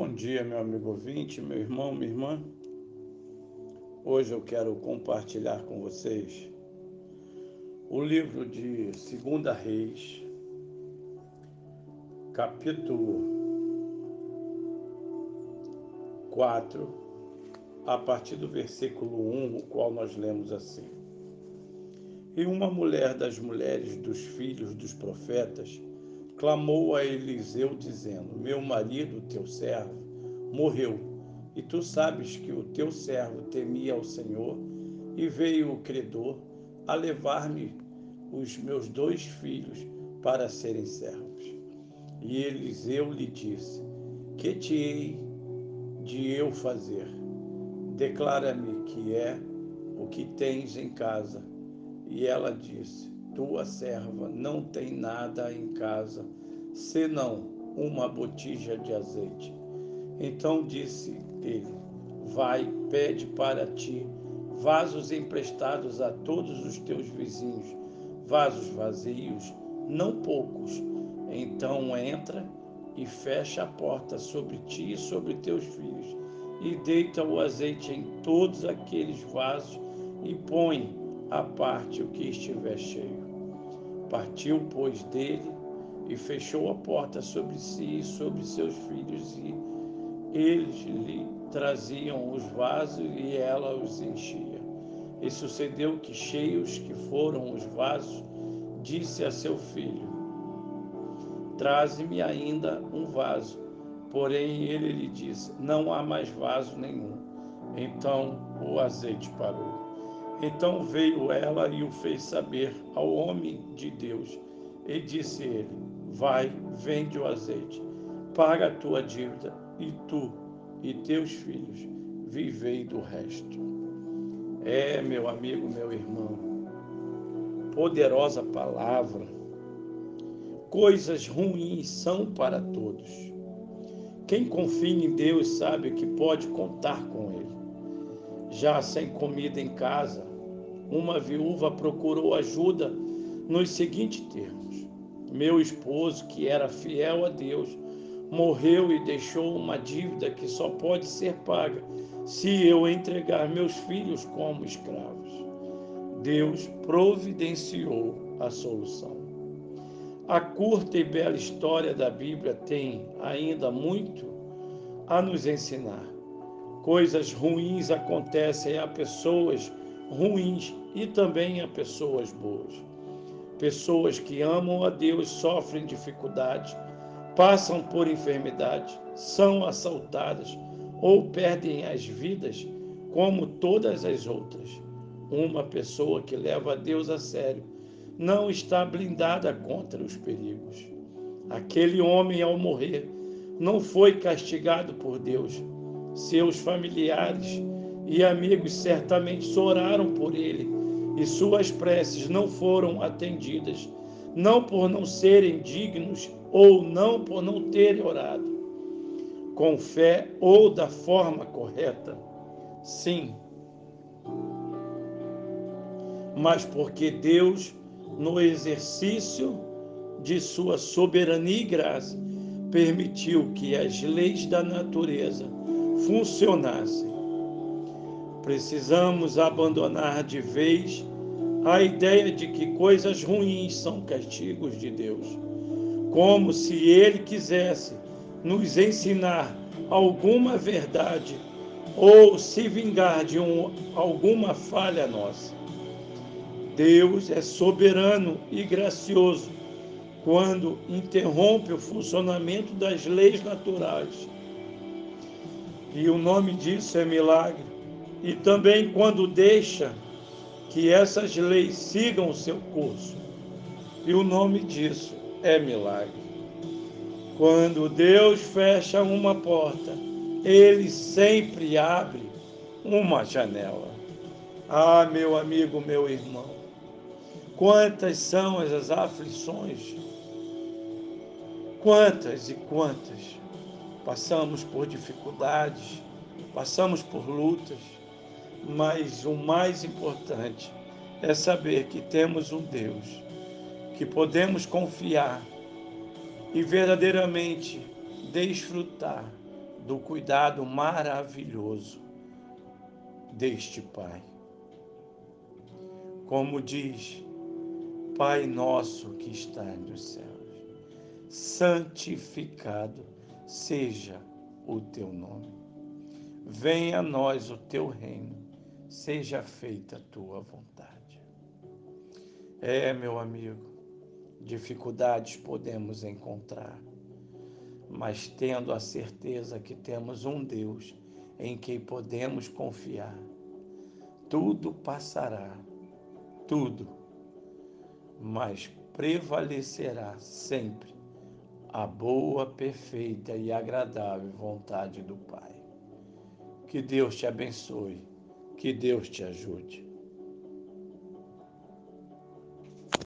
Bom dia, meu amigo ouvinte, meu irmão, minha irmã. Hoje eu quero compartilhar com vocês o livro de 2 Reis, capítulo 4, a partir do versículo 1, o qual nós lemos assim. E uma mulher das mulheres dos filhos dos profetas clamou a Eliseu, dizendo: Meu marido, teu servo, morreu, e tu sabes que o teu servo temia ao Senhor, e veio o credor a levar-me os meus dois filhos para serem servos. E Eliseu lhe disse: Que te hei de eu fazer? Declara-me que é o que tens em casa. E ela disse: tua serva não tem nada em casa, senão uma botija de azeite. Então disse ele: Vai, pede para ti vasos emprestados a todos os teus vizinhos, vasos vazios, não poucos. Então entra e fecha a porta sobre ti e sobre teus filhos, e deita o azeite em todos aqueles vasos, e põe à parte o que estiver cheio. Partiu, pois, dele e fechou a porta sobre si e sobre seus filhos, e eles lhe traziam os vasos e ela os enchia. E sucedeu que, cheios que foram os vasos, disse a seu filho: Traze-me ainda um vaso. Porém, ele lhe disse: Não há mais vaso nenhum. Então o azeite parou. Então veio ela e o fez saber ao homem de Deus. E disse ele: Vai, vende o azeite, paga a tua dívida, e tu e teus filhos vivei do resto. É, meu amigo, meu irmão, poderosa palavra. Coisas ruins são para todos. Quem confia em Deus sabe que pode contar com Ele. Já sem comida em casa, uma viúva procurou ajuda nos seguintes termos: Meu esposo, que era fiel a Deus, morreu e deixou uma dívida que só pode ser paga se eu entregar meus filhos como escravos. Deus providenciou a solução. A curta e bela história da Bíblia tem ainda muito a nos ensinar. Coisas ruins acontecem a pessoas ruins e também a pessoas boas. Pessoas que amam a Deus sofrem dificuldades, passam por enfermidade, são assaltadas ou perdem as vidas, como todas as outras. Uma pessoa que leva a Deus a sério não está blindada contra os perigos. Aquele homem, ao morrer, não foi castigado por Deus. Seus familiares e amigos certamente oraram por ele, e suas preces não foram atendidas, não por não serem dignos ou não por não terem orado com fé ou da forma correta. Sim. Mas porque Deus, no exercício de sua soberania e graça, permitiu que as leis da natureza funcionassem Precisamos abandonar de vez a ideia de que coisas ruins são castigos de Deus, como se Ele quisesse nos ensinar alguma verdade ou se vingar de um, alguma falha nossa. Deus é soberano e gracioso quando interrompe o funcionamento das leis naturais. E o nome disso é milagre e também quando deixa que essas leis sigam o seu curso. E o nome disso é milagre. Quando Deus fecha uma porta, ele sempre abre uma janela. Ah, meu amigo, meu irmão, quantas são as aflições? Quantas e quantas passamos por dificuldades, passamos por lutas, mas o mais importante é saber que temos um Deus que podemos confiar e verdadeiramente desfrutar do cuidado maravilhoso deste Pai. Como diz, Pai nosso que está nos céus, santificado seja o teu nome. Venha a nós o teu reino, seja feita a tua vontade. É, meu amigo, dificuldades podemos encontrar, mas tendo a certeza que temos um Deus em quem podemos confiar, tudo passará, tudo, mas prevalecerá sempre a boa, perfeita e agradável vontade do Pai. Que Deus te abençoe, que Deus te ajude.